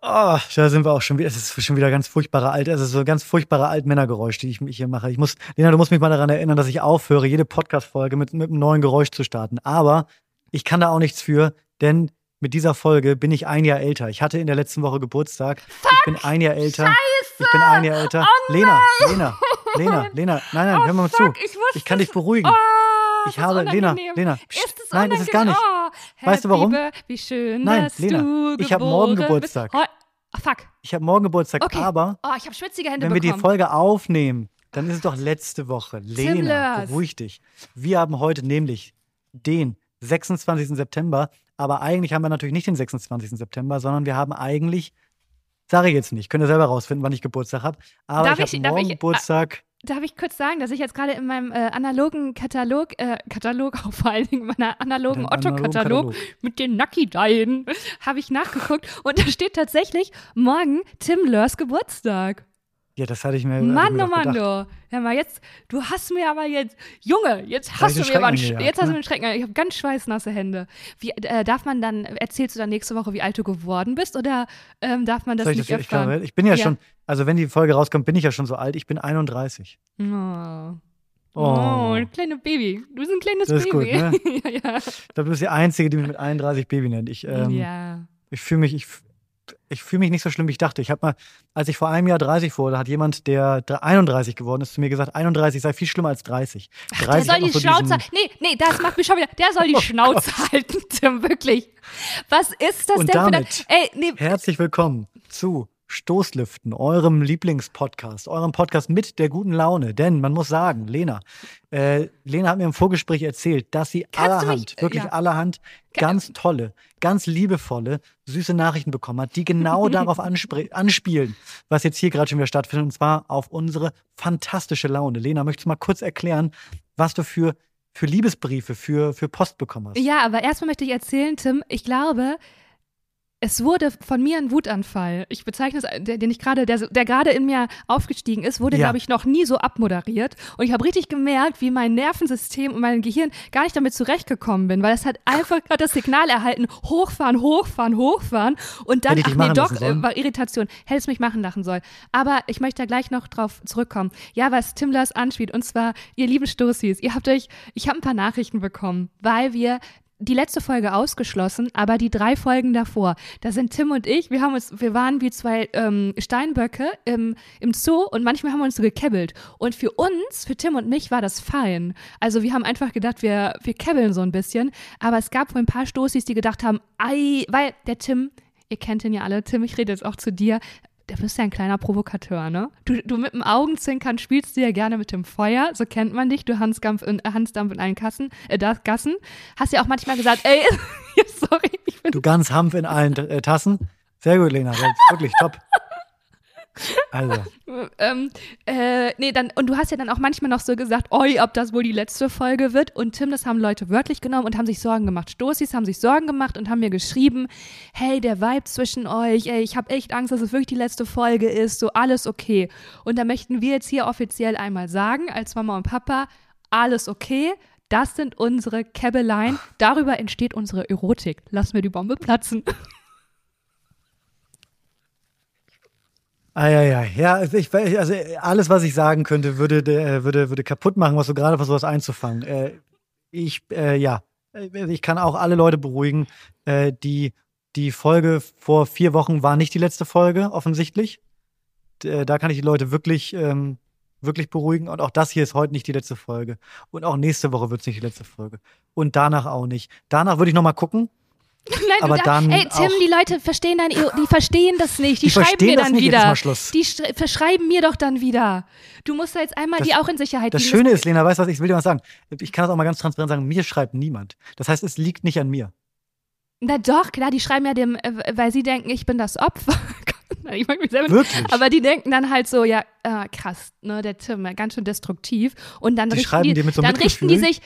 Oh, da sind wir auch schon wieder. Es ist schon wieder ganz furchtbare alte, es ist so ein ganz furchtbare Altmännergeräusch, die ich hier mache. Ich muss, Lena, du musst mich mal daran erinnern, dass ich aufhöre, jede Podcast-Folge mit, mit einem neuen Geräusch zu starten. Aber ich kann da auch nichts für, denn mit dieser Folge bin ich ein Jahr älter. Ich hatte in der letzten Woche Geburtstag. Fuck, ich bin ein Jahr älter. Scheiße. Ich bin ein Jahr älter. Oh Lena, Lena, Lena, Lena, nein, nein, Oh, hör mal fuck, zu. Ich, Ich kann dich beruhigen. Oh, Ich habe- Lena. Lena, pst, Ist es nein, ist es gar nicht. unangenehm? Oh, Weißt du warum? Wie schön, Nein, dass Lena, du ich hab morgen. Geburtstag. Ah, fuck. Ich habe morgen Geburtstag, Okay. aber Oh, ich habe schwitzige Hände wenn wir die bekommen. Folge aufnehmen, dann ist es doch letzte Woche. Lena, beruhig dich. Wir haben heute nämlich den 26. September, aber eigentlich haben wir natürlich nicht den 26. September, sondern wir haben eigentlich, sage ich jetzt nicht, könnt ihr selber rausfinden, wann ich Geburtstag habe, aber Darf ich ich- habe morgen ich- Geburtstag. Darf ich kurz sagen, dass ich jetzt gerade in meinem äh, analogen Katalog, äh, Katalog, auch vor allen Dingen meiner analogen Otto-Katalog mit den Nucky-Dijen, habe ich nachgeguckt und da steht tatsächlich morgen Tim Lörs Geburtstag. Ja, das hatte ich mir. Mann, ich mir gedacht. du. Ja, mal jetzt, du hast mir aber jetzt, Junge, jetzt hast du mir aber, einen, gejagt, jetzt hast du ne? mir einen Schrecken. Ich habe ganz schweißnasse Hände. Wie, äh, darf man dann, erzählst du dann nächste Woche, wie alt du geworden bist oder ähm, darf man das Soll ich, nicht das, ich, glaube, ich bin ja, Ja. schon, also wenn die Folge rauskommt, bin ich ja schon so alt. Ich bin 31. Oh. Oh. Oh, ein kleines Baby. Du bist ein kleines Das ist Baby. gut, ja, ja. Ich glaube, du bist die Einzige, die mich mit 31 Baby nennt. Ich, ähm, ja. ich fühle mich, ich, ich fühle mich nicht so schlimm, wie ich dachte. Ich habe mal, als ich vor einem Jahr 30 wurde, hat jemand, der dr- 31 geworden ist, zu mir gesagt, 31 sei viel schlimmer als 30. 30 Der soll die so Schnauze. Nee, nee, das macht mich schon wieder. Der soll die Oh Schnauze halten, Tim, wirklich. Was ist das Und denn für damit eine. Ey, nee, Herzlich willkommen zu Stoßlüften, eurem Lieblingspodcast, eurem Podcast mit der guten Laune. Denn man muss sagen, Lena, äh, Lena hat mir im Vorgespräch erzählt, dass sie Kannst allerhand, mich- äh, wirklich ja. allerhand, ganz tolle, ganz liebevolle, süße Nachrichten bekommen hat, die genau darauf anspielen, was jetzt hier gerade schon wieder stattfindet, und zwar auf unsere fantastische Laune. Lena, möchtest du mal kurz erklären, was du für, für Liebesbriefe, für, für Post bekommen hast? Ja, aber erstmal möchte ich erzählen, Tim, ich glaube, es wurde von mir ein Wutanfall. Ich bezeichne es, der, den ich gerade, der, der gerade in mir aufgestiegen ist, wurde, Ja. glaube ich, noch nie so abmoderiert. Und ich habe richtig gemerkt, wie mein Nervensystem und mein Gehirn gar nicht damit zurechtgekommen bin, weil es hat einfach gerade das Signal erhalten, hochfahren, hochfahren, hochfahren. Und dann, ach nee, doch, äh, war Irritation. Hätte es mich machen lassen sollen. Aber ich möchte da gleich noch drauf zurückkommen. Ja, was Tim Lars anspielt, und zwar, ihr lieben Stoßis, ihr habt euch, ich habe ein paar Nachrichten bekommen, weil wir die letzte Folge ausgeschlossen, aber die drei Folgen davor, da sind Tim und ich, wir haben uns, wir waren wie zwei ähm, Steinböcke im, im Zoo und manchmal haben wir uns so gekebbelt. Und für uns, für Tim und mich, war das fein. Also wir haben einfach gedacht, wir, wir kebbeln so ein bisschen. Aber es gab wohl ein paar Stoßis, die gedacht haben, ei, weil der Tim, ihr kennt ihn ja alle, Tim, ich rede jetzt auch zu dir, der bist ja ein kleiner Provokateur, ne? Du, du mit dem Augenzwinkern spielst du ja gerne mit dem Feuer, so kennt man dich, du Hansdampf in, äh, Hansdampf in allen Kassen, äh, Gassen. Hast ja auch manchmal gesagt, ey, sorry, ich bin Du ganz Hanf in allen äh, Tassen. Sehr gut, Lena. Wirklich top. Also, ähm, äh, nee, dann, und du hast ja dann auch manchmal noch so gesagt, oi, ob das wohl die letzte Folge wird. Und Tim, das haben Leute wörtlich genommen und haben sich Sorgen gemacht. Stoßis haben sich Sorgen gemacht und haben mir geschrieben, hey, der Vibe zwischen euch, ey, ich habe echt Angst, dass es wirklich die letzte Folge ist, so alles okay. Und da möchten wir jetzt hier offiziell einmal sagen, als Mama und Papa, alles okay. Das sind unsere Käbbeleien. Darüber entsteht unsere Erotik. Lass mir die Bombe platzen. ah, ja, ja. Ja, also, ich, also alles, was ich sagen könnte, würde, äh, würde, würde kaputt machen, was du gerade versuchst einzufangen. Äh, ich, äh, ja, Äh, ich kann auch alle Leute beruhigen. Äh, die, die Folge vor vier Wochen war nicht die letzte Folge, offensichtlich. Äh, da kann ich die Leute wirklich, ähm, wirklich beruhigen. Und auch das hier ist heute nicht die letzte Folge. Und auch nächste Woche wird es nicht die letzte Folge. Und danach auch nicht. Danach würde ich noch mal gucken. Nein, Aber da, dann ey, Tim, die Leute verstehen dann, die verstehen das nicht. Die, Die schreiben mir dann nicht, wieder. Die sch- verschreiben mir doch dann wieder. Du musst da jetzt einmal Das- die auch in Sicherheit Das. Schöne ist, Lena, weißt du was, ich will dir was sagen. Ich kann das auch mal ganz transparent sagen, mir schreibt niemand. Das heißt, es liegt nicht an mir. Na doch, klar, die schreiben ja dem, äh, weil sie denken, ich bin das Opfer. Nein, ich mag mich selber Wirklich. Aber die denken dann halt so, ja, äh, krass, ne, der Tim, ganz schön destruktiv. Und dann Die richten die, mit so dann richten die sich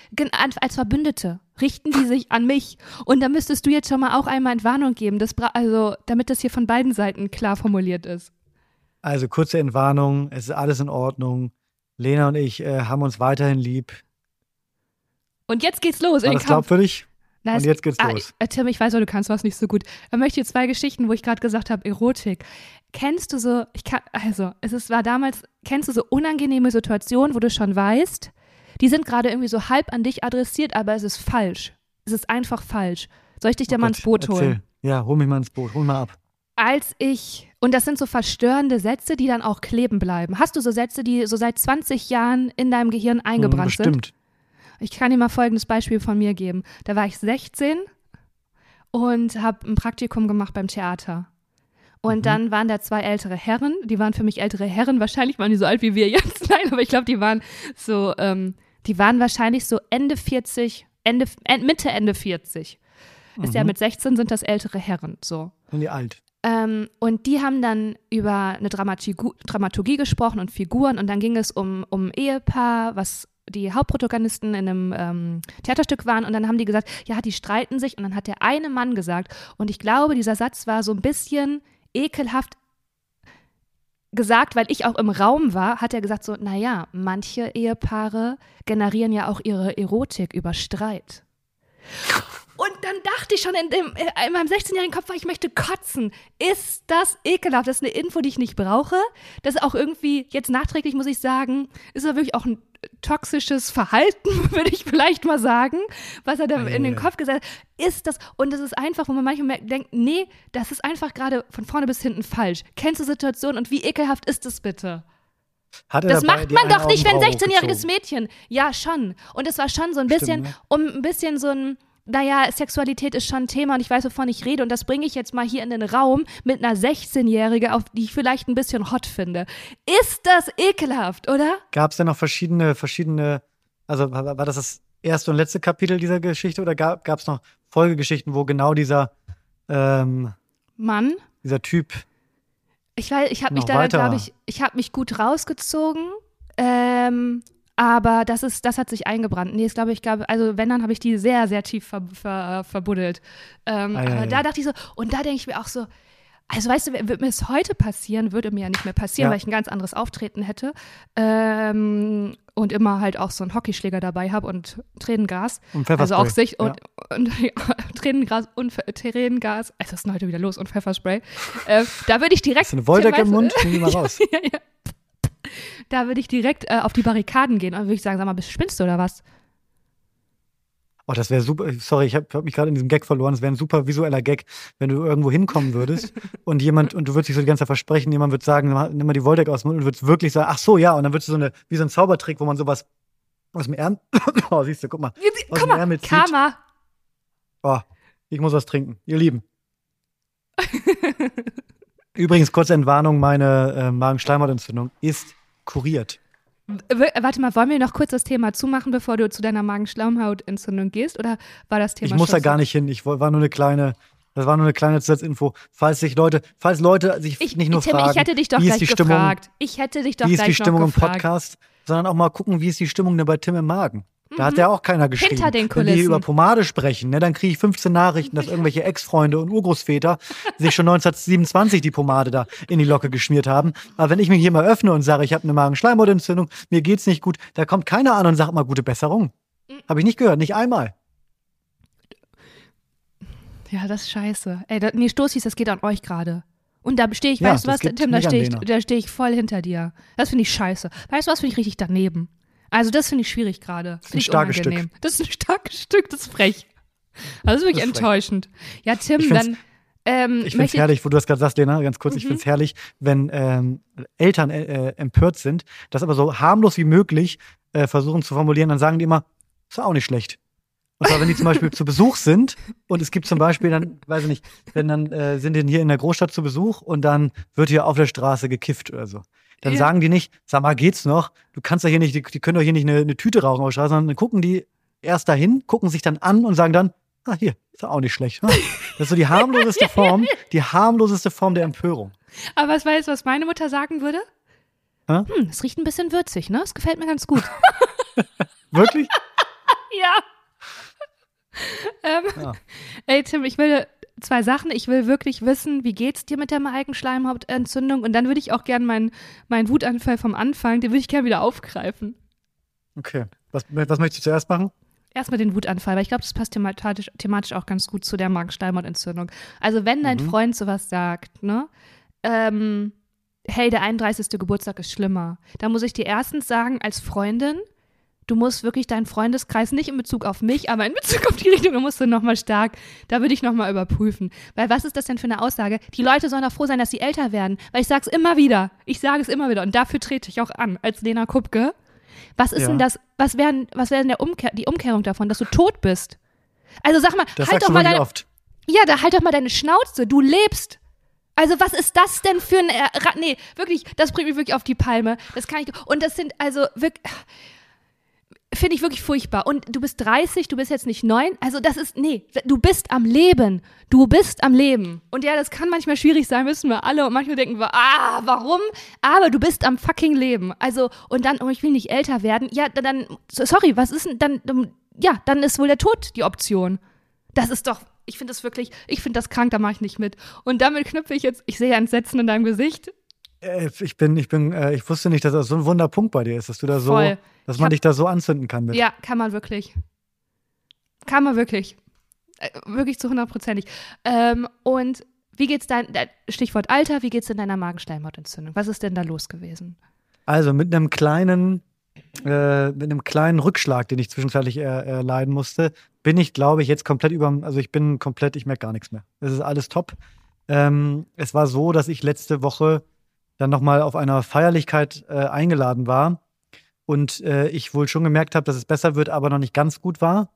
als Verbündete, richten die sich an mich. Und da müsstest du jetzt schon mal auch einmal Entwarnung geben, das also, damit das hier von beiden Seiten klar formuliert ist. Also kurze Entwarnung, es ist alles in Ordnung. Lena und ich äh, haben uns weiterhin lieb. Und jetzt geht's los in War den das Kampf. glaubwürdig? Da Und jetzt geht's ah, los. äh, Tim, ich weiß, du kannst was nicht so gut. Ich möchte dir zwei Geschichten, wo ich gerade gesagt habe, Erotik. Kennst du so, ich kann, also, es ist, war damals, kennst du so unangenehme Situationen, wo du schon weißt, die sind gerade irgendwie so halb an dich adressiert, aber es ist falsch. Es ist einfach falsch. Soll ich dich da Oh mal Gott, ins Boot holen? Erzähl. Ja, hol mich mal ins Boot, hol mal ab. als ich, und das sind so verstörende Sätze, die dann auch kleben bleiben. Hast du so Sätze, die so seit 20 Jahren in deinem Gehirn eingebrannt Hm, sind? Bestimmt. Ich kann dir mal folgendes Beispiel von mir geben. Da war ich 16 und habe ein Praktikum gemacht beim Theater. Und Mhm. dann waren da zwei ältere Herren, die waren für mich ältere Herren, wahrscheinlich waren die so alt wie wir jetzt, nein, aber ich glaube, die waren so, ähm, die waren wahrscheinlich so Ende 40, Ende, End- Mitte, Ende 40. Ist ja Mhm. mit 16 sind das ältere Herren, so. Sind die alt? Ähm, und die haben dann über eine Dramatigu- Dramaturgie gesprochen und Figuren und dann ging es um, um Ehepaar, was die Hauptprotagonisten in einem ähm, Theaterstück waren und dann haben die gesagt, ja, die streiten sich und dann hat der eine Mann gesagt und ich glaube, dieser Satz war so ein bisschen ekelhaft gesagt, weil ich auch im Raum war, hat er gesagt so, naja, manche Ehepaare generieren ja auch ihre Erotik über Streit. Und dann dachte ich schon in, dem, äh, in meinem 16-jährigen Kopf, ich möchte kotzen. Ist das ekelhaft? Das ist eine Info, die ich nicht brauche. Das ist auch irgendwie, jetzt nachträglich muss ich sagen, ist ja wirklich auch ein toxisches Verhalten, würde ich vielleicht mal sagen, was er da in den. Kopf gesagt hat. Ist das, und das ist einfach, wo man manchmal denkt, nee, das ist einfach gerade von vorne bis hinten falsch. Kennst du Situationen und wie ekelhaft ist das bitte? Das macht man doch nicht, wenn Augenbraue 16-jähriges hochgezogen? Mädchen. Ja, schon. Und es war schon so ein Stimmt, bisschen, ne? um ein bisschen so ein, naja, Sexualität ist schon ein Thema und ich weiß, wovon ich rede. Und das bringe ich jetzt mal hier in den Raum mit einer 16-Jährige, auf die ich vielleicht ein bisschen hot finde. Ist das ekelhaft, oder? Gab es denn noch verschiedene, verschiedene, also war, war das das erste und letzte Kapitel dieser Geschichte oder gab es noch Folgegeschichten, wo genau dieser, ähm, Mann, dieser Typ, ich weiß, ich habe mich da, glaube ich, ich habe mich gut rausgezogen. Ähm, aber das ist, das hat sich eingebrannt. Nee, ich glaube, ich glaube, also wenn, dann habe ich die sehr, sehr tief ver, ver, verbuddelt. Ähm, ei, aber ei. da dachte ich so, und da denke ich mir auch so, also weißt du, würde mir es heute passieren, würde mir ja nicht mehr passieren, Ja. weil ich ein ganz anderes Auftreten hätte. Ähm, und immer halt auch so einen Hockeyschläger dabei habe und Tränengas. und Also Pfefferspray? auch sich Ja. und, und Tränengas und Tränengas. Es ist denn heute wieder los und Pfefferspray. äh, da würde ich direkt. Hast du eine Wolldecke im Mund? Nimm die mal raus. ja, ja. Da würde ich direkt äh, auf die Barrikaden gehen und würde ich sagen, sag mal, bist- spinnst du oder was? Oh, das wäre super. Sorry, ich habe hab mich gerade in diesem Gag verloren. Das wäre ein super visueller Gag, wenn du irgendwo hinkommen würdest und jemand, und du würdest dich so die ganze Zeit versprechen, jemand würde sagen, nimm mal die Wolldecke aus dem Mund und würdest wirklich sagen, ach so, ja, und dann würdest du so eine, wie so ein Zaubertrick, wo man sowas aus dem Ärmel, oh, siehst du, guck mal, aus Guck dem mal, Ärmel zieht. Karma. Oh, ich muss was trinken. Ihr Lieben. Übrigens, kurze Entwarnung, meine äh, Magenschleimhautentzündung ist kuriert. Warte mal, wollen wir noch kurz das Thema zumachen, bevor du zu deiner Magenschleimhautentzündung gehst? Oder war das Thema Ich muss da gar nicht hin. Ich war nur eine kleine, das war nur eine kleine Zusatzinfo. Falls sich Leute, falls Leute sich Ich, nicht nur Tim, fragen, ich hätte dich doch wie ist die Stimmung, gefragt. Ich hätte dich doch wie ist die Stimmung im. Podcast, sondern auch mal gucken, wie ist die Stimmung denn bei Tim im Magen. Da hat ja auch keiner geschrieben. Mhm. Hinter den Wenn wir Kulissen. über Pomade sprechen, ne, dann kriege ich 15 Nachrichten, dass irgendwelche Ex-Freunde und Urgroßväter sich schon 1927 die Pomade da in die Locke geschmiert haben. Aber wenn ich mich hier mal öffne und sage, ich habe eine Magenschleimhautentzündung, mir geht's nicht gut, da kommt keiner an und sagt mal gute Besserung. Mhm. Habe ich nicht gehört, nicht einmal. Ja, das ist scheiße. Ey, da, nee, Stoßis, das geht an euch gerade. Und da stehe ich, Ja, weißt du was, Tim, da stehe ich, da stehe ich voll hinter dir. Das finde ich scheiße. Weißt du was, finde ich richtig daneben. Also das finde ich schwierig gerade. ist ein ich starkes unangenehm. Das ist ein starkes Stück, das ist frech. Das ist wirklich Das ist frech. enttäuschend. Ja, Tim, Ich dann ähm, Ich finde es herrlich, wo du das gerade sagst, Lena, ganz kurz, ich Mhm. finde es herrlich, wenn ähm, Eltern äh, äh, empört sind, das aber so harmlos wie möglich äh, versuchen zu formulieren, dann sagen die immer, ist auch nicht schlecht. Und zwar, wenn die zum Beispiel zu Besuch sind und es gibt zum Beispiel dann, weiß ich nicht, wenn dann äh, sind die hier in der Großstadt zu Besuch und dann wird hier auf der Straße gekifft oder so. Dann Ja. sagen die nicht, sag mal, geht's noch? Du kannst doch hier nicht, die, die können doch hier nicht eine, eine Tüte rauchen auf Straße, sondern dann gucken die erst dahin, gucken sich dann an und sagen dann, ah, hier, ist auch nicht schlecht. hm? Das ist so die harmloseste Form, die harmloseste Form der Empörung. Aber was weißt du, was meine Mutter sagen würde? Hä? Hm, es riecht ein bisschen würzig, ne? Es gefällt mir ganz gut. Wirklich? ja. ähm, Ja. Ey, Tim, ich will zwei Sachen. Ich will wirklich wissen, wie geht's dir mit der Magenschleimhautentzündung? Und dann würde ich auch gerne meinen meinen Wutanfall vom Anfang, den würde ich gerne wieder aufgreifen. Okay. Was, was möchtest du zuerst machen? erstmal den Wutanfall, weil ich glaube, das passt thematisch, thematisch auch ganz gut zu der Magenschleimhautentzündung. Also wenn dein Mhm. Freund sowas sagt, ne, ähm, hey, der 31. Geburtstag ist schlimmer, dann muss ich dir erstens sagen, als Freundin, du musst wirklich deinen Freundeskreis nicht in Bezug auf mich, aber in Bezug auf die Richtung, da musst du nochmal stark, da würde ich nochmal überprüfen. Weil was ist das denn für eine Aussage? Die Leute sollen doch froh sein, dass sie älter werden. Weil ich sage es immer wieder. Ich sage es immer wieder und dafür trete ich auch an, als Lena Kupke. Was ist Ja. denn das, was wäre was wär denn der Umkehr, die Umkehrung davon, dass du tot bist? Also sag mal, Das halt doch mal deine, oft. ja, da halt doch mal deine Schnauze. Du lebst. Also was ist das denn für ein äh, nee, wirklich, das bringt mich wirklich auf die Palme. Das kann ich und das sind also wirklich finde ich wirklich furchtbar und du bist 30, du bist jetzt nicht neun, also das ist nee, du bist am Leben. Du bist am Leben. Und ja, das kann manchmal schwierig sein, wissen wir alle und manchmal denken wir, ah, warum? Aber du bist am fucking Leben. Also und dann oh, ich will nicht älter werden. Ja, dann dann- sorry, was ist denn dann ja, dann ist wohl der Tod die Option. Das ist doch, ich finde das wirklich, ich finde das krank, da mache ich nicht mit. Und damit knüpfe ich jetzt, ich sehe Entsetzen in deinem Gesicht. Äh, Ich bin, ich bin, äh, ich wusste nicht, dass das so ein Wunderpunkt bei dir ist, dass du da so, Voll. Dass man hab- dich da so anzünden kann mit. Ja, kann man wirklich. Kann man wirklich. Äh, wirklich zu hundertprozentig. Ähm, und wie geht's dein, dein Stichwort Alter, wie geht's in deiner Magenschleimhautentzündung? Was ist denn da los gewesen? Also mit einem kleinen, äh, mit einem kleinen Rückschlag, den ich zwischenzeitlich er, erleiden musste, bin ich, glaube ich, jetzt komplett über, also ich bin komplett, ich merke gar nichts mehr. Es ist alles top. Ähm, es war so, dass ich letzte Woche dann nochmal auf einer Feierlichkeit äh, eingeladen war und äh, ich wohl schon gemerkt habe, dass es besser wird, aber noch nicht ganz gut war.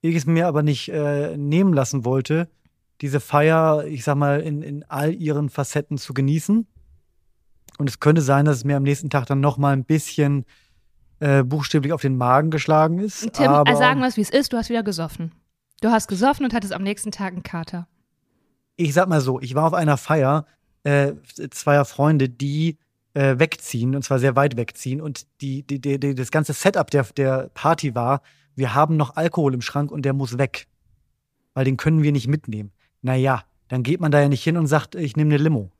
Ich es mir aber nicht äh, nehmen lassen wollte, diese Feier, ich sag mal, in, in all ihren Facetten zu genießen. Und es könnte sein, dass es mir am nächsten Tag dann noch mal ein bisschen äh, buchstäblich auf den Magen geschlagen ist. Tim, aber also sagen wir es, wie es ist, du hast wieder gesoffen. Du hast gesoffen und hattest am nächsten Tag einen Kater. ich sag mal so, ich war auf einer Feier äh, zweier Freunde, die äh, wegziehen, und zwar sehr weit wegziehen. Und die, die, die, das ganze Setup der, der Party war, wir haben noch Alkohol im Schrank und der muss weg. Weil den können wir nicht mitnehmen. Naja, dann geht man da ja nicht hin und sagt, ich nehme eine Limo.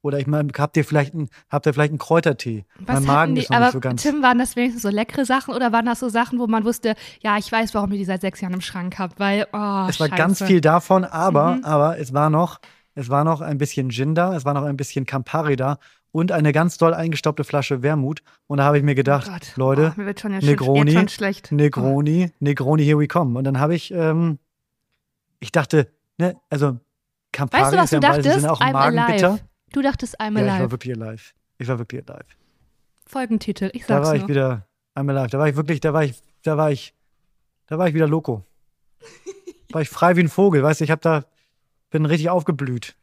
Oder ich meine, habt ihr vielleicht einen, habt ihr vielleicht einen Kräutertee? Was mein Magen die, ist noch aber nicht so ganz. Tim, waren das wenigstens so leckere Sachen oder waren das so Sachen, wo man wusste, ja, ich weiß, warum ihr die seit sechs Jahren im Schrank habt, weil, oh, es war scheiße. ganz viel davon, aber, Mhm. aber es war noch, es war noch ein bisschen Gin da, es war noch ein bisschen Campari da und eine ganz doll eingestaubte Flasche Wermut. Und da habe ich mir gedacht, Oh. Leute, oh, mir wird schon ja Negroni, schon schlecht. Negroni, Negroni, here we come. Und dann habe ich, ähm, ich dachte, ne, also Campari Weißt du, was ist ja du dachtest? Sinne auch I'm Magenbitter. alive. Du dachtest I'm Ja, ich war alive. wirklich alive. Ich war wirklich alive. Folgentitel, ich Da sag's war ich nur. wieder, I'm alive. Da war ich wirklich, da war ich, da war ich, da war ich wieder loco. war ich frei wie ein Vogel, weißt du, ich habe da, bin richtig aufgeblüht.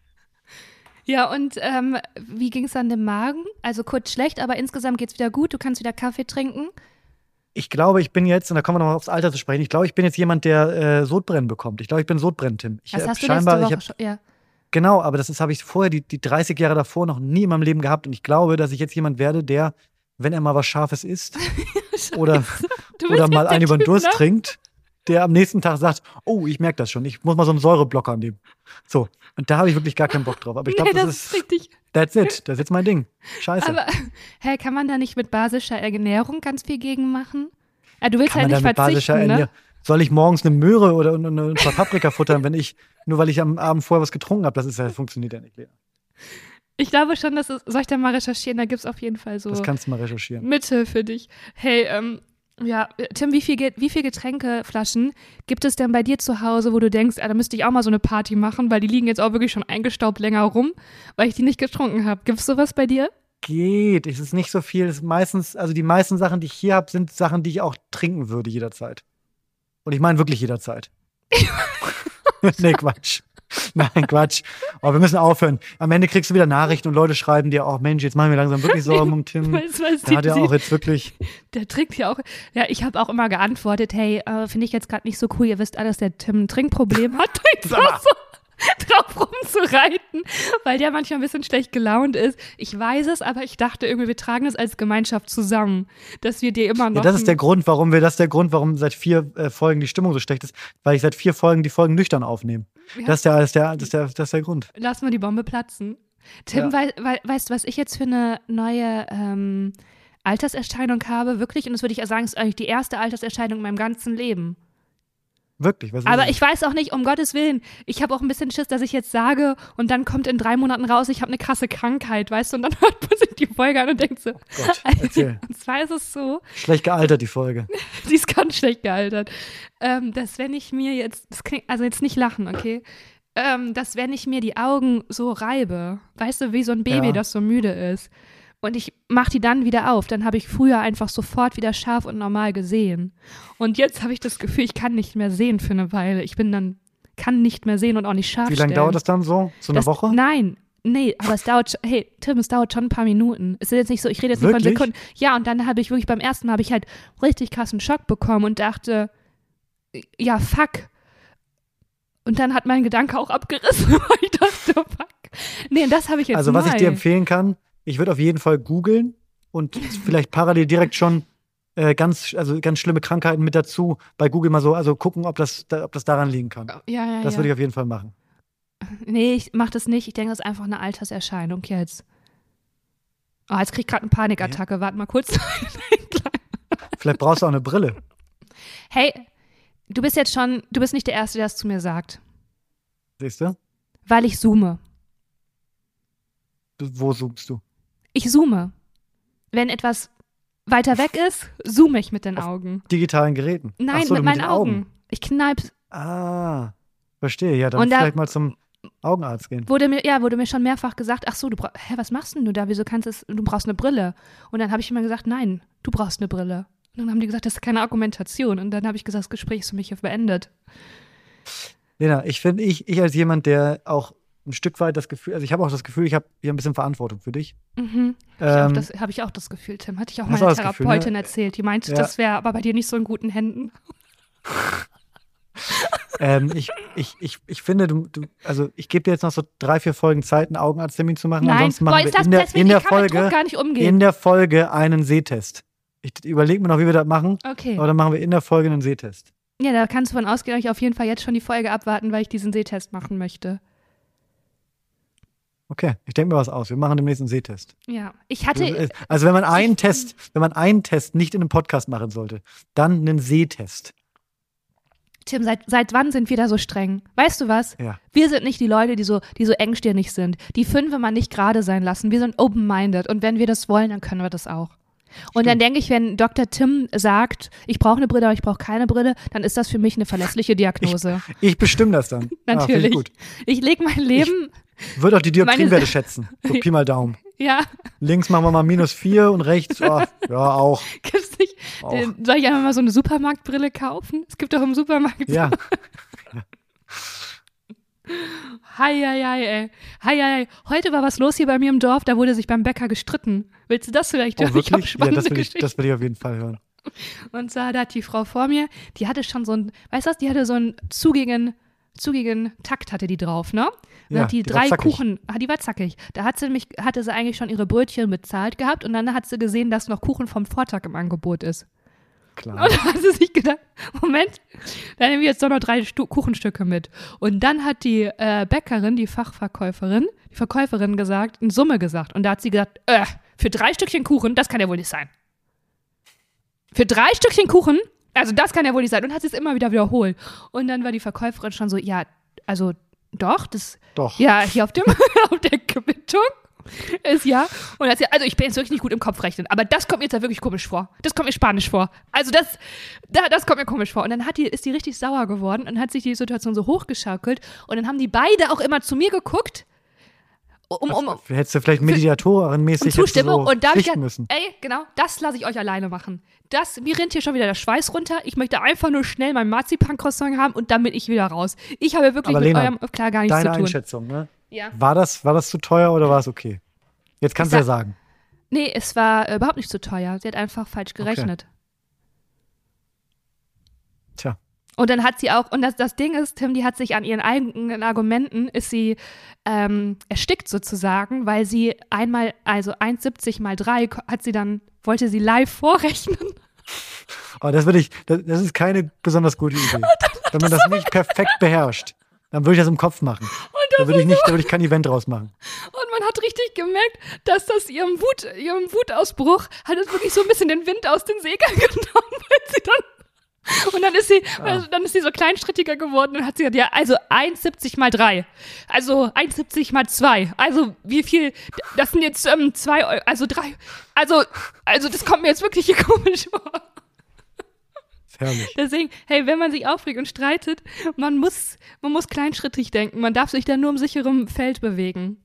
Ja, und ähm, wie ging's dann dem Magen? Also kurz schlecht, aber insgesamt geht's wieder gut. Du kannst wieder Kaffee trinken. Ich glaube, ich bin jetzt, und da kommen wir nochmal aufs Alter zu sprechen, ich glaube, ich bin jetzt jemand, der äh, Sodbrennen bekommt. Ich glaube, ich bin Sodbrennen, Tim. Ich, äh, hast du scheinbar, ich Woche hab, schon? Ja. Genau, aber das habe ich vorher, die, die 30 Jahre davor, noch nie in meinem Leben gehabt. Und ich glaube, dass ich jetzt jemand werde, der, wenn er mal was Scharfes isst oder, Du oder mal einen über den Durst ne? trinkt, der am nächsten Tag sagt, oh, ich merke das schon, ich muss mal so einen Säureblocker nehmen. So, und da habe ich wirklich gar keinen Bock drauf. Aber ich glaube, nee, das, das ist, richtig. that's it, das ist jetzt mein Ding. Scheiße. Aber, hä, kann man da nicht mit basischer Ernährung ganz viel gegen machen? Ja, du willst Kann halt man nicht da mit basischer verzichten, ne? Ernährung, soll ich morgens eine Möhre oder eine, eine ein paar Paprika futtern, wenn ich, nur weil ich am Abend vorher was getrunken habe? Das ist ja, funktioniert ja nicht, Lea. Ich glaube schon, dass es, soll ich da mal recherchieren? Da gibt's auf jeden Fall so Das kannst du mal recherchieren. Mitte für dich. Hey, ähm, ja, äh, Tim, wie viel, wie viel Getränkeflaschen gibt es denn bei dir zu Hause, wo du denkst, ah, da müsste ich auch mal so eine Party machen, weil die liegen jetzt auch wirklich schon eingestaubt länger rum, weil ich die nicht getrunken habe. Gibt's sowas bei dir? Geht, es ist nicht so viel. Es ist meistens, also die meisten Sachen, die ich hier habe, sind Sachen, die ich auch trinken würde jederzeit. Und ich meine wirklich jederzeit. nee, Quatsch. Nein, Quatsch. Aber wir müssen aufhören. Am Ende kriegst du wieder Nachrichten und Leute schreiben dir auch, Mensch, jetzt machen wir langsam wirklich Sorgen um Tim. Weißt du, was Da hat sie- auch jetzt wirklich. Der trinkt ja auch. Ja, ich habe auch immer geantwortet, hey, äh, finde ich jetzt gerade nicht so cool. Ihr wisst alles, der Tim ein Trinkproblem hat. Drauf rumzureiten, weil der manchmal ein bisschen schlecht gelaunt ist. Ich weiß es, aber ich dachte irgendwie, wir tragen es als Gemeinschaft zusammen, dass wir dir immer noch. Ja, das ist der Grund, warum wir, das ist der Grund, warum seit vier äh, Folgen die Stimmung so schlecht ist, weil ich seit vier Folgen die Folgen nüchtern aufnehme. Ja. Das, ist der, das, ist der, das, ist der, das ist der Grund. Lass mal die Bombe platzen. Tim, Ja. wei wei weißt du, was ich jetzt für eine neue ähm, Alterserscheinung habe? Wirklich, und das würde ich sagen, ist eigentlich die erste Alterserscheinung in meinem ganzen Leben. Wirklich, was ist Aber ich weiß auch nicht, um Gottes Willen, ich habe auch ein bisschen Schiss, dass ich jetzt sage und dann kommt in drei Monaten raus, ich habe eine krasse Krankheit, weißt du, und dann hört man sich die Folge an und denkt so, Gott, erzähl. und zwar ist es so, Schlecht gealtert, die Folge. die ist ganz schlecht gealtert, ähm, dass wenn ich mir jetzt, das klingt, also jetzt nicht lachen, okay, ähm, dass wenn ich mir die Augen so reibe, weißt du, wie so ein Baby, Ja. das so müde ist, und ich mache die dann wieder auf, dann habe ich früher einfach sofort wieder scharf und normal gesehen. Und jetzt habe ich das Gefühl, ich kann nicht mehr sehen für eine Weile. Ich bin dann, kann nicht mehr sehen und auch nicht scharf Wie lange stellen. dauert das dann so? So eine Das- Woche? Nein, nee, aber es dauert, hey, Tim, es dauert schon ein paar Minuten. Es ist jetzt nicht so, ich rede jetzt nicht von Wirklich? Sekunden. Ja, und dann habe ich wirklich beim ersten Mal habe ich halt richtig krassen Schock bekommen und dachte, ja, fuck. Und dann hat mein Gedanke auch abgerissen, weil ich dachte, fuck. Nee, das habe ich jetzt Also, was neu. ich dir empfehlen kann, ich würde auf jeden Fall googeln und vielleicht parallel direkt schon äh, ganz, also ganz schlimme Krankheiten mit dazu bei Google mal so, also gucken, ob das, da, ob das daran liegen kann. Ja, ja, Das ja. würde ich auf jeden Fall machen. Nee, ich mach das nicht. Ich denke, das ist einfach eine Alterserscheinung jetzt. Oh, jetzt krieg ich gerade eine Panikattacke. Warte mal kurz. Vielleicht brauchst du auch eine Brille. hey, du bist jetzt schon, du bist nicht der Erste, der es zu mir sagt. Siehst du? Weil ich zoome. Wo zoomst du? Ich zoome. Wenn etwas weiter weg ist, zoome ich mit den Augen. Digitalen Geräten. Nein, so, mit du meinen den Augen. Ich kneip, Ah, verstehe. Ja, dann Und da- vielleicht mal zum Augenarzt gehen. wurde mir, ja, wurde mir schon mehrfach gesagt, ach so, du brauchst, hä, was machst denn du da? Wieso kannst du es, du brauchst eine Brille. Und dann habe ich immer gesagt, nein, du brauchst eine Brille. Und dann haben die gesagt, das ist keine Argumentation. Und dann habe ich gesagt, das Gespräch ist für mich beendet. Lena, ich finde, ich, ich als jemand, der auch ein Stück weit das Gefühl, also ich habe auch das Gefühl, ich habe hier ein bisschen Verantwortung für dich. Mhm. Ähm, das habe ich auch das Gefühl, Tim. Hatte ich auch meiner das Gefühl, Therapeutin ne? erzählt. Die meinte, Ja. das wäre aber bei dir nicht so in guten Händen. ähm, ich, ich, ich, ich finde, du, du also ich gebe dir jetzt noch so drei, vier Folgen Zeit, einen Augenarzttermin zu machen. Nein, Ansonsten boah, machen jetzt wir in der, in der Folge, gar nicht umgehen. in der Folge einen Sehtest. Ich überlege mir noch, wie wir das machen, okay. aber dann machen wir in der Folge einen Sehtest. Ja, da kannst du von ausgehen, dass ich auf jeden Fall jetzt schon die Folge abwarten, weil ich diesen Sehtest machen möchte. Okay, ich denke mir was aus. Wir machen demnächst einen Sehtest. Ja. Ich hatte. Also wenn man einen Test, wenn man einen Test nicht in einem Podcast machen sollte, dann einen Sehtest. Tim, seit, seit wann sind wir da so streng? Weißt du was? Ja. Wir sind nicht die Leute, die so, die so engstirnig sind, die Fünfe mal nicht gerade sein lassen. Wir sind open-minded und wenn wir das wollen, dann können wir das auch. Und dann denke ich, wenn Dr. Tim sagt, ich brauche eine Brille, aber ich brauche keine Brille, dann ist das für mich eine verlässliche Diagnose. Ich bestimme das dann. Ah, Natürlich. ich gut. ich lege mein Leben, Wird auch die Dioptrienwerte schätzen. So Pi mal Daumen. ja, Links machen wir mal minus vier und rechts, oh, ja, auch. gibt's nicht. Auch. Soll ich einfach mal so eine Supermarktbrille kaufen? Es gibt doch im Supermarkt. Ja, Hei, hei, hei, ey. Hei, hei, hei. Heute war was los hier bei mir im Dorf, da wurde sich beim Bäcker gestritten. Willst du das vielleicht oh, hören? Ich hab wirklich? Ja, spannende das will, ich, das will ich auf jeden Fall hören. Und zwar, da hat die Frau vor mir, die hatte schon so ein, weißt du was, die hatte so einen zugigen, zugigen Takt hatte die drauf, ne? Ja, hat die, die drei. Kuchen, ah, die war zackig. Da hat sie nämlich, hatte sie eigentlich schon ihre Brötchen bezahlt gehabt und dann hat sie gesehen, dass noch Kuchen vom Vortag im Angebot ist. Klar. Und dann hat sie sich gedacht, Moment, dann nehmen wir jetzt doch noch drei Stu Kuchenstücke mit. Und dann hat die äh, Bäckerin, die Fachverkäuferin, die Verkäuferin gesagt, eine Summe gesagt. Und da hat sie gesagt, äh, für drei Stückchen Kuchen, das kann ja wohl nicht sein. Für drei Stückchen Kuchen? Also das kann ja wohl nicht sein. Und hat sie es immer wieder wiederholt. Und dann war die Verkäuferin schon so, ja, also doch, das, Doch. ja, hier auf, dem, auf der Quittung ist ja. Und hat sie, also ich bin jetzt wirklich nicht gut im Kopf rechnen, aber das kommt mir jetzt ja wirklich komisch vor. Das kommt mir spanisch vor. Also das, da, das kommt mir komisch vor. Und dann hat die, ist die richtig sauer geworden und hat sich die Situation so hochgeschaukelt. Und dann haben die beide auch immer zu mir geguckt, um, um, um, Hättest du vielleicht Mediatorin-mäßig um Zustimmung. so und da ich gesagt, müssen. ey, genau, das lasse ich euch alleine machen. Das, mir rennt hier schon wieder der Schweiß runter. Ich möchte einfach nur schnell mein Marzipan-Croissant haben und dann bin ich wieder raus. Ich habe wirklich Aber mit Lena, eurem klar gar nichts zu tun. Einschätzung, ne? Ja. War das, war das zu teuer oder war es okay? Jetzt kannst du ja sagen. Nee, es war äh, überhaupt nicht zu teuer. Sie hat einfach falsch gerechnet. Tja. Und dann hat sie auch, und das, das Ding ist, Tim, die hat sich an ihren eigenen Argumenten, ist sie ähm, erstickt sozusagen, weil sie einmal, also 1,70 mal 3 hat sie dann, wollte sie live vorrechnen. Aber das würde ich, das, das ist keine besonders gute Idee. Wenn man das nicht perfekt beherrscht, dann würde ich das im Kopf machen. Da würde ich nicht, da würde ich kein Event draus machen. Und man hat richtig gemerkt, dass das ihrem Wut, ihrem Wutausbruch hat es wirklich so ein bisschen den Wind aus den Segeln genommen, weil sie dann Und dann ist sie, also dann ist sie so kleinschrittiger geworden und hat sie gesagt, ja, also 1,70 mal 3. Also 1,70 mal 2. Also wie viel, das sind jetzt ähm, zwei, Eu- also drei. Also, also das kommt mir jetzt wirklich hier komisch vor. Herrlich. Deswegen, hey, wenn man sich aufregt und streitet, man muss, man muss kleinschrittig denken. Man darf sich da nur im sicheren Feld bewegen.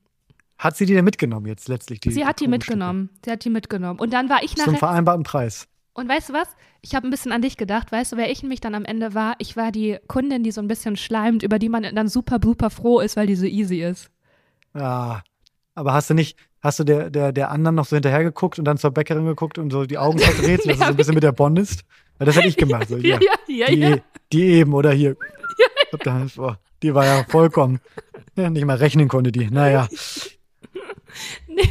Hat sie die denn mitgenommen jetzt letztlich? Die, Sie hat die mitgenommen. Sie hat die mitgenommen. Und dann war ich Zum nachher. vereinbarten Preis. Und weißt du was? Ich habe ein bisschen an dich gedacht. Weißt du, wer ich nämlich dann am Ende war? Ich war die Kundin, die so ein bisschen schleimt, über die man dann super, super froh ist, weil die so easy ist. Ja. Aber hast du nicht, hast du der, der, der anderen noch so hinterher geguckt und dann zur Bäckerin geguckt und so die Augen verdreht, dass du so hab ein bisschen mit der bondest? Weil das hätte ich gemacht. So, Ja, ja, ja, die, ja. die eben oder hier. Ist- boah, Die war ja vollkommen. Ja, nicht mal rechnen konnte die. Naja, Nee,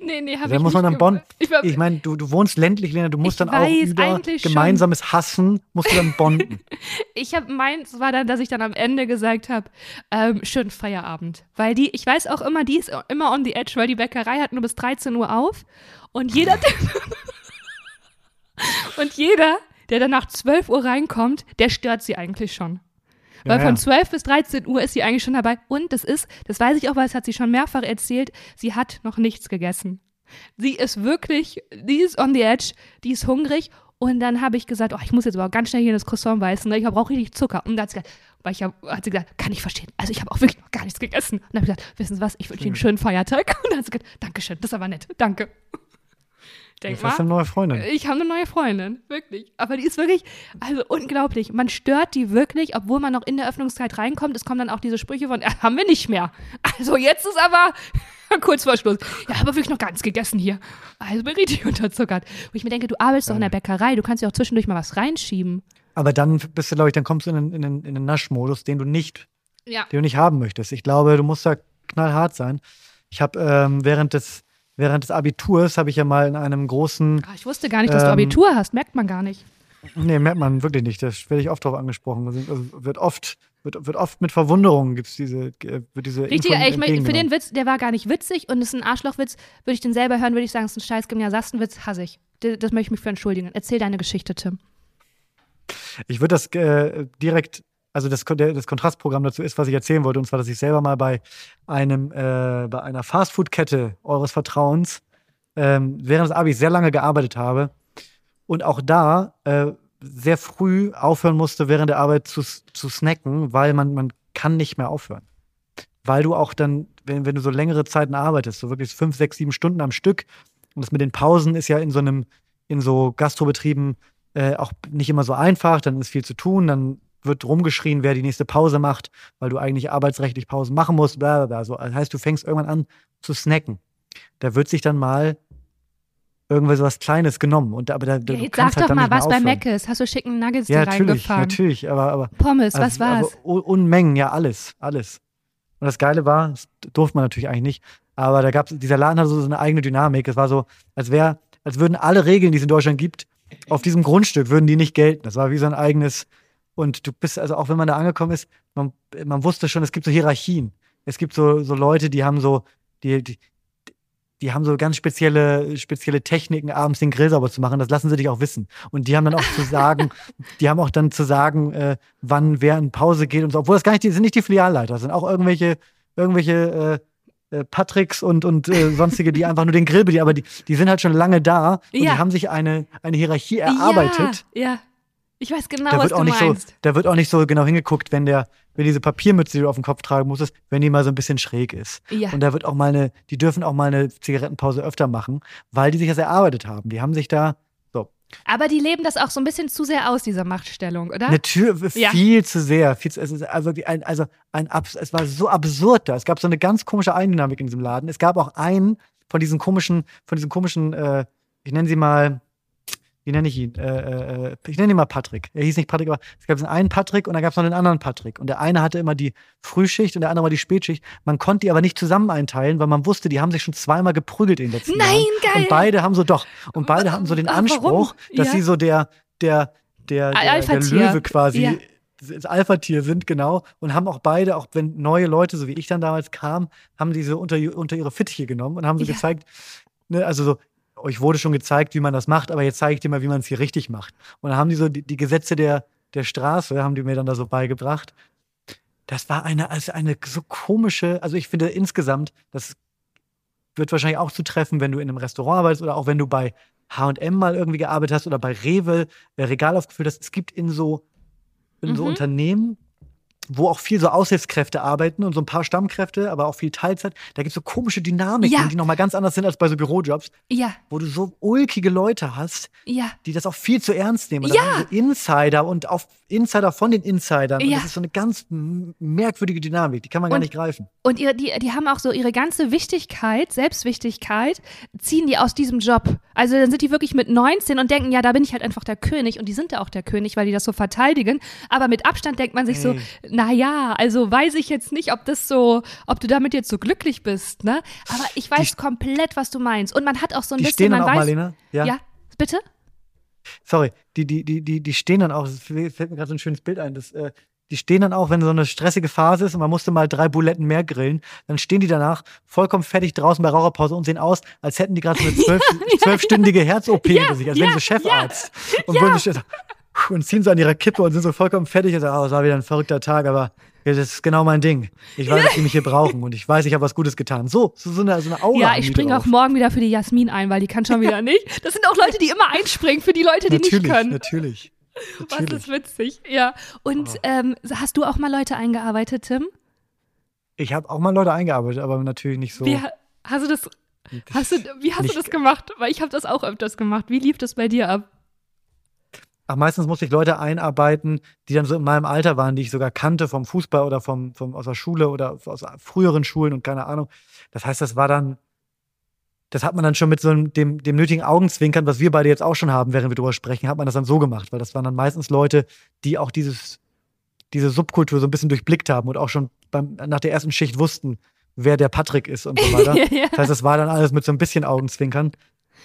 nee, nee hab da ich muss nicht man dann Bonn. Ich Ich meine, du, du wohnst ländlich, Lena, du musst dann auch weiß, über eigentlich schon. gemeinsames Hassen, musst du dann bonden. Ich habe meins war dann, dass ich dann am Ende gesagt habe, ähm, schönen Feierabend. Weil die, ich weiß auch immer, die ist immer on the edge, weil die Bäckerei hat nur bis 13 Uhr auf. Und jeder, und jeder, der dann nach 12 Uhr reinkommt, der stört sie eigentlich schon. Weil Ja, von ja. 12 bis 13 Uhr ist sie eigentlich schon dabei. Und das ist, das weiß ich auch, weil es hat sie schon mehrfach erzählt, sie hat noch nichts gegessen. Sie ist wirklich, die ist on the edge, die ist hungrig. Und dann habe ich gesagt, oh, ich muss jetzt aber ganz schnell hier in das Croissant beißen, ne? ich brauche richtig Zucker. Und dann hat sie gesagt, weil ich hab, hat sie gesagt, kann ich verstehen. Also ich habe auch wirklich noch gar nichts gegessen. Und dann habe ich gesagt, wissen Sie was, ich wünsche Ihnen einen schönen Feiertag. Und dann hat sie gesagt, Dankeschön, das ist aber nett, danke. Denk du mal. eine neue Freundin. Ich habe eine neue Freundin, wirklich. Aber die ist wirklich, also unglaublich. Man stört die wirklich, obwohl man noch in der Öffnungszeit reinkommt. Es kommen dann auch diese Sprüche von, ja, haben wir nicht mehr. Also jetzt ist aber kurz vor Schluss. Ja, aber wirklich noch ganz gegessen hier. Also bin richtig unterzuckert. Wo ich mir denke, du arbeitest doch in der Bäckerei, du kannst ja auch zwischendurch mal was reinschieben. Aber dann bist du, glaube ich, dann kommst du in den, in den, in den Naschmodus, den du nicht, Ja. den du nicht haben möchtest. Ich glaube, du musst da knallhart sein. Ich habe ähm, während des während des Abiturs habe ich ja mal in einem großen, Ah, ich wusste gar nicht, dass du Ähm, Abitur hast, merkt man gar nicht. nee, merkt man wirklich nicht. Da werde ich oft drauf angesprochen. Also wird oft wird, wird oft mit Verwunderung gibt's diese äh, wird diese Richtig, Info ich mein, für den Witz, der war gar nicht witzig und ist ein Arschlochwitz. Würde ich den selber hören, würde ich sagen, es ist ein scheiß Gymnasiastenwitz, hasse ich. Das, das möchte ich mich für entschuldigen. Erzähl deine Geschichte, Tim. Ich würde das äh, direkt, also das, das Kontrastprogramm dazu ist, was ich erzählen wollte, und zwar, dass ich selber mal bei einem, äh, bei einer Fastfood-Kette eures Vertrauens ähm, während des Abis sehr lange gearbeitet habe und auch da äh, sehr früh aufhören musste, während der Arbeit zu, zu snacken, weil man, man kann nicht mehr aufhören. Weil du auch dann, wenn, wenn du so längere Zeiten arbeitest, so wirklich fünf, sechs, sieben Stunden am Stück, und das mit den Pausen ist ja in so einem, in so Gastrobetrieben äh, auch nicht immer so einfach, dann ist viel zu tun, dann wird rumgeschrien, wer die nächste Pause macht, weil du eigentlich arbeitsrechtlich Pausen machen musst, bla bla bla. So, das heißt, du fängst irgendwann an zu snacken. Da wird sich dann mal irgendwas was Kleines genommen. Und, aber da, Ja, sag halt doch mal, was bei aufhören. Meckes? Hast du schicken Nuggets Ja, da natürlich, reingefahren? natürlich, aber, aber Pommes, was also, war's? Also, Un- Unmengen, ja, alles, alles. Und das Geile war, das durfte man natürlich eigentlich nicht, aber da gab es, dieser Laden hatte so eine eigene Dynamik. Es war so, als wäre, als würden alle Regeln, die es in Deutschland gibt, auf diesem Grundstück würden die nicht gelten. Das war wie so ein eigenes, und du bist, also auch wenn man da angekommen ist, man, man wusste schon, es gibt so Hierarchien. Es gibt so, so Leute, die haben so, die, die, die haben so ganz spezielle, spezielle Techniken, abends den Grill sauber zu machen. Das lassen sie dich auch wissen. Und die haben dann auch zu sagen, die haben auch dann zu sagen, äh, wann wer in Pause geht und so. Obwohl das gar nicht, die sind nicht die Filialleiter, das sind auch irgendwelche, irgendwelche äh, äh, Patricks und, und äh, sonstige, die einfach nur den Grill bedienen, aber die, die sind halt schon lange da und Ja. die haben sich eine, eine Hierarchie erarbeitet. Ja, ja. Ich weiß genau, Da was wird, du nicht so, meinst. da wird auch nicht so genau hingeguckt, wenn der, wenn diese Papiermütze, die du auf dem Kopf tragen musstest, wenn die mal so ein bisschen schräg ist. Ja. Und da wird auch mal eine, die dürfen auch mal eine Zigarettenpause öfter machen, weil die sich das erarbeitet haben. Die haben sich da, so, Aber die leben das auch so ein bisschen zu sehr aus, dieser Machtstellung, oder? Natürlich, Ja. viel zu sehr. Viel zu, es ist also wirklich ein, also ein, es war so absurd da. Es gab so eine ganz komische Eigendynamik in diesem Laden. Es gab auch einen von diesen komischen, von diesen komischen, äh, ich nenne sie mal, wie nenne ich ihn? Äh, äh, ich nenne ihn mal Patrick. Er hieß nicht Patrick, aber es gab einen Patrick und dann gab es noch einen anderen Patrick. Und der eine hatte immer die Frühschicht und der andere mal die Spätschicht. Man konnte die aber nicht zusammen einteilen, weil man wusste, die haben sich schon zweimal geprügelt in den letzten Nein, Jahren. geil. Und beide haben so doch. Und beide hatten so den? Anspruch, dass Ja. sie so der, der, der, der, der. Löwe quasi Ja. das Alpha-Tier sind, genau. Und haben auch beide, auch wenn neue Leute, so wie ich dann damals kam, haben die so unter, unter ihre Fittiche genommen und haben so Ja. gezeigt, ne, also so, euch wurde schon gezeigt, wie man das macht, aber jetzt zeige ich dir mal, wie man es hier richtig macht. Und dann haben die so die, die Gesetze der, der Straße, haben die mir dann da so beigebracht. Das war eine, also eine so komische, also ich finde insgesamt, das wird wahrscheinlich auch zu treffen, wenn du in einem Restaurant arbeitest oder auch wenn du bei H&M mal irgendwie gearbeitet hast oder bei Rewe äh, Regal aufgefüllt hast. Es gibt in so, in so Mhm. Unternehmen, wo auch viel so Aushilfskräfte arbeiten und so ein paar Stammkräfte, aber auch viel Teilzeit. Da gibt es so komische Dynamiken, Ja. die nochmal ganz anders sind als bei so Bürojobs, Ja, wo du so ulkige Leute hast, ja. die das auch viel zu ernst nehmen. Und Ja. dann haben so Insider und auch Insider von den Insidern. Und Ja. das ist so eine ganz merkwürdige Dynamik, die kann man gar Und- nicht greifen. Und ihre, die, die haben auch so ihre ganze Wichtigkeit, Selbstwichtigkeit, ziehen die aus diesem Job. Also dann sind die wirklich mit 19 und denken, ja, da bin ich halt einfach der König. Und die sind ja auch der König, weil die das so verteidigen. Aber mit Abstand denkt man sich so, Ey. na ja, also weiß ich jetzt nicht, ob das so, ob du damit jetzt so glücklich bist, ne? Aber ich weiß komplett, was du meinst. Und man hat auch so ein Die bisschen, stehen dann man auch, weiß, Marlene. Ja. ja, bitte? Sorry, die, die, die, die, die stehen dann auch, es fällt mir gerade so ein schönes Bild ein, das, äh, die stehen dann auch, wenn so eine stressige Phase ist und man musste mal drei Buletten mehr grillen, dann stehen die danach vollkommen fertig draußen bei Raucherpause und sehen aus, als hätten die gerade so eine zwölf, zwölfstündige Herz-OP hinter sich, als wären sie Chefarzt. und, würden sich, und ziehen so an ihrer Kippe und sind so vollkommen fertig und sagen, oh, es war wieder ein verrückter Tag, aber ja, das ist genau mein Ding. Ich weiß, dass die mich hier brauchen und ich weiß, ich habe was Gutes getan. So, so, so eine, so eine Aura. Ja, ich springe auch morgen wieder für die Jasmin ein, weil die kann schon wieder nicht. Das sind auch Leute, die immer einspringen für die Leute, die natürlich, nicht können. Natürlich, Was natürlich. ist witzig, ja. Und Oh. ähm, hast du auch mal Leute eingearbeitet, Tim? Ich habe auch mal Leute eingearbeitet, aber natürlich nicht so. Wie, ha- hast du das, hast du, wie hast du das gemacht? Weil ich habe das auch öfters gemacht. Wie lief das bei dir ab? Ach, meistens musste ich Leute einarbeiten, die dann so in meinem Alter waren, die ich sogar kannte vom Fußball oder vom, vom, aus der Schule oder aus früheren Schulen und keine Ahnung. Das heißt, das war dann, das hat man dann schon mit so einem, dem, dem nötigen Augenzwinkern, was wir beide jetzt auch schon haben, während wir drüber sprechen, hat man das dann so gemacht, weil das waren dann meistens Leute, die auch dieses, diese Subkultur so ein bisschen durchblickt haben und auch schon beim, nach der ersten Schicht wussten, wer der Patrick ist und so weiter. ja. Das heißt, es war dann alles mit so ein bisschen Augenzwinkern.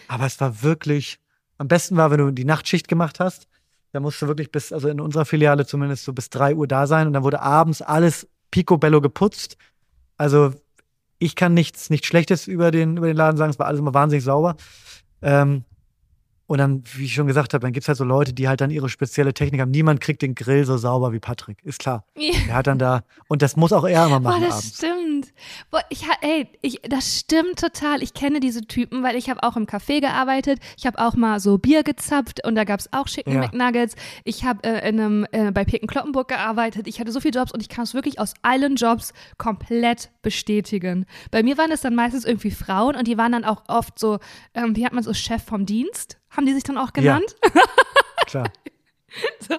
Aber es war wirklich, am besten war, wenn du die Nachtschicht gemacht hast. Da musst du wirklich bis, also in unserer Filiale zumindest so bis 3 Uhr da sein und dann wurde abends alles picobello geputzt. Also ich kann nichts, nichts Schlechtes über den, über den Laden sagen, es war alles immer wahnsinnig sauber. Ähm, und dann, wie ich schon gesagt habe, dann gibt es halt so Leute, die halt dann ihre spezielle Technik haben. Niemand kriegt den Grill so sauber wie Patrick, ist klar. Er hat dann da, und das muss auch er immer Boah, machen das abends. stimmt. Boah, ich, ey, ich, das stimmt total. Ich kenne diese Typen, weil ich habe auch im Café gearbeitet. Ich habe auch mal so Bier gezapft und da gab es auch Chicken Ja. McNuggets. Ich habe äh, in einem, äh, bei Picken Kloppenburg gearbeitet. Ich hatte so viele Jobs und ich kann es wirklich aus allen Jobs komplett bestätigen. Bei mir waren es dann meistens irgendwie Frauen und die waren dann auch oft so, ähm, wie hat man so Chef vom Dienst? Haben die sich dann auch Ja. genannt? Klar. So.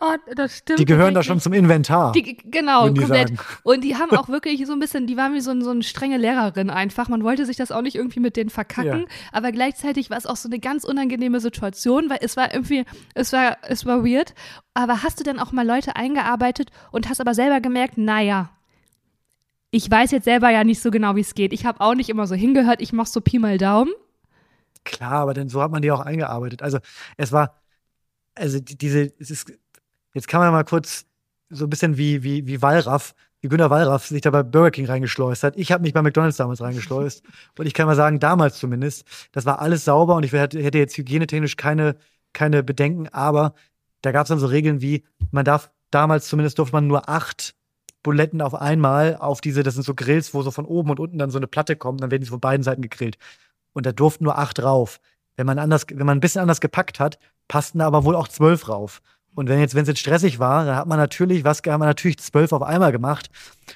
Oh, das stimmt. Die gehören da schon zum Inventar. Die, genau, die komplett. sagen. Und die haben auch wirklich so ein bisschen, die waren wie so, ein, so eine strenge Lehrerin einfach. Man wollte sich das auch nicht irgendwie mit denen verkacken, Ja. aber gleichzeitig war es auch so eine ganz unangenehme Situation, weil es war irgendwie, es war, es war weird. Aber hast du denn auch mal Leute eingearbeitet und hast aber selber gemerkt, naja, ich weiß jetzt selber ja nicht so genau, wie es geht. Ich habe auch nicht immer so hingehört, ich mach so Pi mal Daumen. Klar, aber denn so hat man die auch eingearbeitet. Also es war, also die, diese, es ist, jetzt kann man mal kurz so ein bisschen wie, wie, wie Wallraff, wie Günter Wallraff sich da bei Burger King reingeschleust hat. Ich habe mich bei McDonalds damals reingeschleust. und ich kann mal sagen, damals zumindest, das war alles sauber und ich hätte hätte jetzt hygienetechnisch keine, keine Bedenken, aber da gab es dann so Regeln wie, man darf, damals zumindest durfte man nur acht Buletten auf einmal auf diese, das sind so Grills, wo so von oben und unten dann so eine Platte kommt, dann werden die von beiden Seiten gegrillt. Und da durften nur acht rauf. Wenn man anders, wenn man ein bisschen anders gepackt hat, passten da aber wohl auch zwölf rauf. Und wenn jetzt, wenn es jetzt stressig war, dann hat man natürlich, was, hat man natürlich zwölf auf einmal gemacht.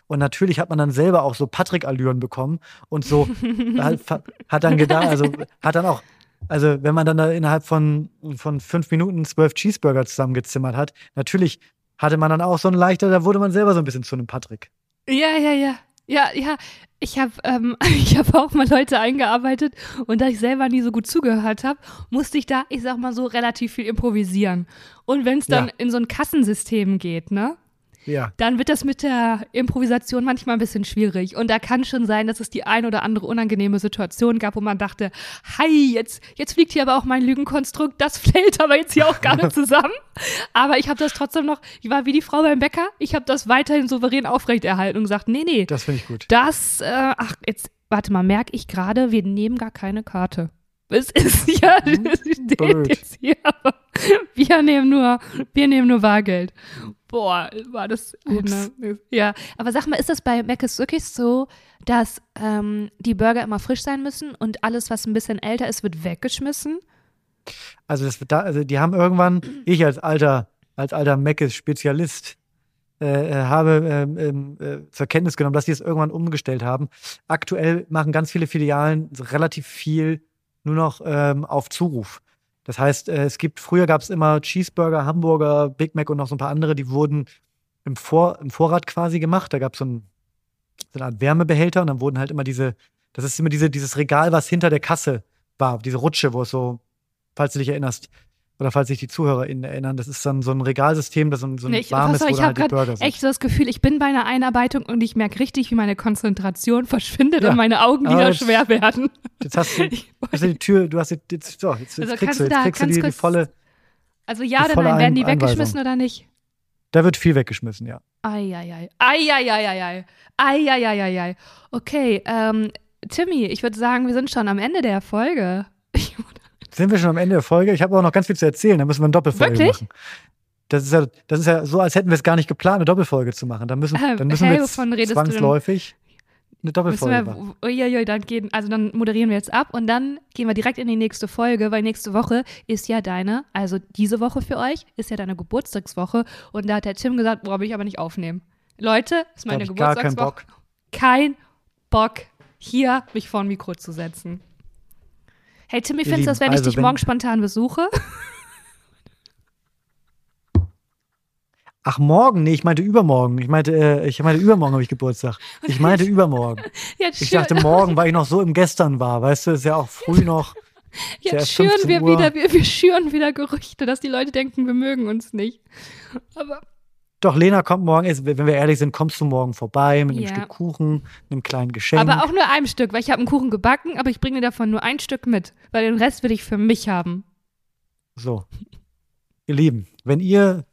Und natürlich hat man dann selber auch so Patrick-Allüren bekommen und so hat, hat dann gedacht, also hat dann auch, also wenn man dann da innerhalb von, von fünf Minuten zwölf Cheeseburger zusammengezimmert hat, natürlich hatte man dann auch so ein leichter, da wurde man selber so ein bisschen zu einem Patrick. Ja, ja, ja. Ja, ja. Ich habe ähm, ich hab auch mal Leute eingearbeitet und da ich selber nie so gut zugehört habe, musste ich da, ich sag mal so, relativ viel improvisieren. Und wenn es dann Ja. in so ein Kassensystem geht, ne? Ja. Dann wird das mit der Improvisation manchmal ein bisschen schwierig. Und da kann schon sein, dass es die ein oder andere unangenehme Situation gab, wo man dachte, hi, jetzt, jetzt fliegt hier aber auch mein Lügenkonstrukt, das fällt aber jetzt hier auch gar nicht zusammen. Aber ich habe das trotzdem noch, ich war wie die Frau beim Bäcker, ich habe das weiterhin souverän aufrechterhalten und gesagt, nee, nee, Das finde ich gut. das, äh, ach, jetzt, warte mal, merke ich gerade, wir nehmen gar keine Karte. Es ist ja, Hm, das steht jetzt hier, aber wir nehmen nur, wir nehmen nur Bargeld. Boah, war das Ups. eine, ja. Aber sag mal, ist das bei Mc's wirklich so, dass ähm, die Burger immer frisch sein müssen und alles, was ein bisschen älter ist, wird weggeschmissen? Also, das, da, also die haben irgendwann, ich als alter, als alter Meckes-Spezialist, äh, äh, habe ähm, äh, zur Kenntnis genommen, dass die es irgendwann umgestellt haben. Aktuell machen ganz viele Filialen relativ viel nur noch ähm, auf Zuruf. Das heißt, äh, es gibt, früher gab es immer Cheeseburger, Hamburger, Big Mac und noch so ein paar andere, die wurden im, Vor, im Vorrat quasi gemacht. Da gab es so, ein, so eine Art Wärmebehälter und dann wurden halt immer diese, das ist immer diese, dieses Regal, was hinter der Kasse war, diese Rutsche, wo es so, falls du dich erinnerst, oder falls sich die ZuhörerInnen erinnern, das ist dann so ein Regalsystem, das so ein, so ein Nee, ich- warmes, auf, wo ich halt die Burger gerade sind. echt so das Gefühl, ich bin bei einer Einarbeitung und ich merke richtig, wie meine Konzentration verschwindet Ja. und meine Augen wieder jetzt- schwer werden. Jetzt hast du, hast du die Tür, du hast jetzt, jetzt so, jetzt, Also kriegst du, jetzt kriegst du die, die kurz- volle, Also ja Die oder nein, werden die weggeschmissen oder nicht? da wird viel weggeschmissen, ja. Eieiei. Eieiei. Eieiei. Okay, ähm, Timmy, ich würde sagen, wir sind schon am Ende der Folge. Sind wir schon am Ende der Folge? Ich habe auch noch ganz viel zu erzählen, da müssen wir eine Doppelfolge Wirklich? machen. Das ist, ja, das ist ja so, als hätten wir es gar nicht geplant, eine Doppelfolge zu machen. Da müssen, Äh, dann müssen hä, wir jetzt zwangsläufig eine Doppelfolge machen. uiuiui, dann gehen, also dann moderieren wir jetzt ab und dann gehen wir direkt in die nächste Folge, weil nächste Woche ist ja deine, also diese Woche für euch, ist ja deine Geburtstagswoche und da hat der Tim gesagt, boah, will ich aber nicht aufnehmen. Leute, ist meine gar Geburtstagswoche. Bock. Kein Bock, hier mich vor ein Mikro zu setzen. Hey Tim, wie Ihr findest du das, wenn Lieben, ich also dich wenn- morgen spontan besuche? Ach, morgen? Nee, ich meinte übermorgen. Ich meinte, äh, ich meinte übermorgen habe ich Geburtstag. Ich meinte übermorgen. Jetzt Ich dachte morgen, weil ich noch so im Gestern war. Weißt du, ist ja auch früh noch. Jetzt schüren 15 wir Uhr. wieder, wir, wir schüren wieder Gerüchte, dass die Leute denken, wir mögen uns nicht. Aber Doch, Lena kommt morgen, wenn wir ehrlich sind, kommst du morgen vorbei mit einem Ja. Stück Kuchen, einem kleinen Geschenk. Aber auch nur einem Stück, weil ich habe einen Kuchen gebacken, aber ich bringe dir davon nur ein Stück mit, weil den Rest will ich für mich haben. So. Ihr Lieben, wenn ihr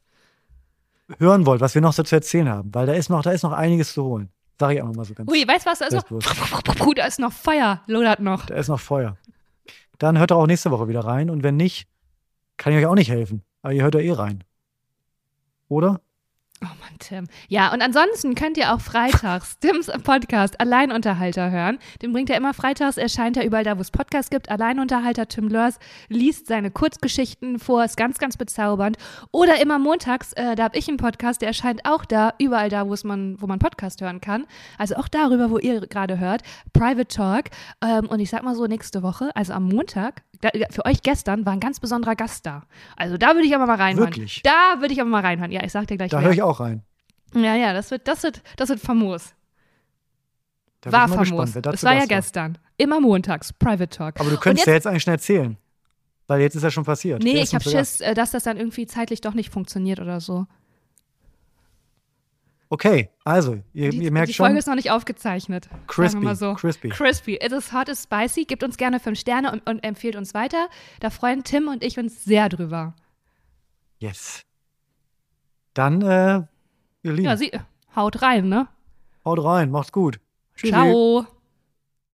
hören wollt, was wir noch so zu erzählen haben, weil da ist noch, da ist noch einiges zu holen. Sag ich auch noch mal so ganz. Ui, weißt du was? Da ist noch, da ist noch Feuer, lodert noch. Da ist noch Feuer. Dann hört doch auch nächste Woche wieder rein und wenn nicht, kann ich euch auch nicht helfen. Aber ihr hört ja eh rein. Oder? Oh Mann, Tim. Ja, und ansonsten könnt ihr auch freitags Tims Podcast Alleinunterhalter hören. Den bringt er immer freitags, erscheint er überall da, wo es Podcasts gibt. Alleinunterhalter Tim Lörs liest seine Kurzgeschichten vor, ist ganz, ganz bezaubernd. Oder immer montags, äh, da habe ich einen Podcast, der erscheint auch da, überall da, wo man, wo man Podcast hören kann. Also auch darüber, wo ihr gerade hört. Private Talk. Ähm, und ich sag mal so, nächste Woche, also am Montag, da, für euch gestern war ein ganz besonderer Gast da. Also da würde ich aber mal reinhören. Wirklich? Da würde ich aber mal reinhören. Ja, ich sag dir gleich Da höre ich auch rein. Ja, ja, das wird, das wird, das wird famos. Da war famos. gespannt, Das war ja gestern. Immer montags. Private Talk. Aber du könntest jetzt, ja jetzt eigentlich schon erzählen. Weil jetzt ist ja schon passiert. Nee, ich habe? Schiss, äh, dass das dann irgendwie zeitlich doch nicht funktioniert oder so. Okay, also, ihr, Die, ihr merkt die Folge schon, ist noch nicht aufgezeichnet. Crispy, so. crispy. Crispy. It is hot, is spicy. Gebt uns gerne fünf Sterne und, und empfiehlt uns weiter. Da freuen Tim und ich uns sehr drüber. Yes. Dann, äh, ihr Lieben, Ja, sie, haut rein, ne? haut rein, macht's gut. Tschüssi. Ciao.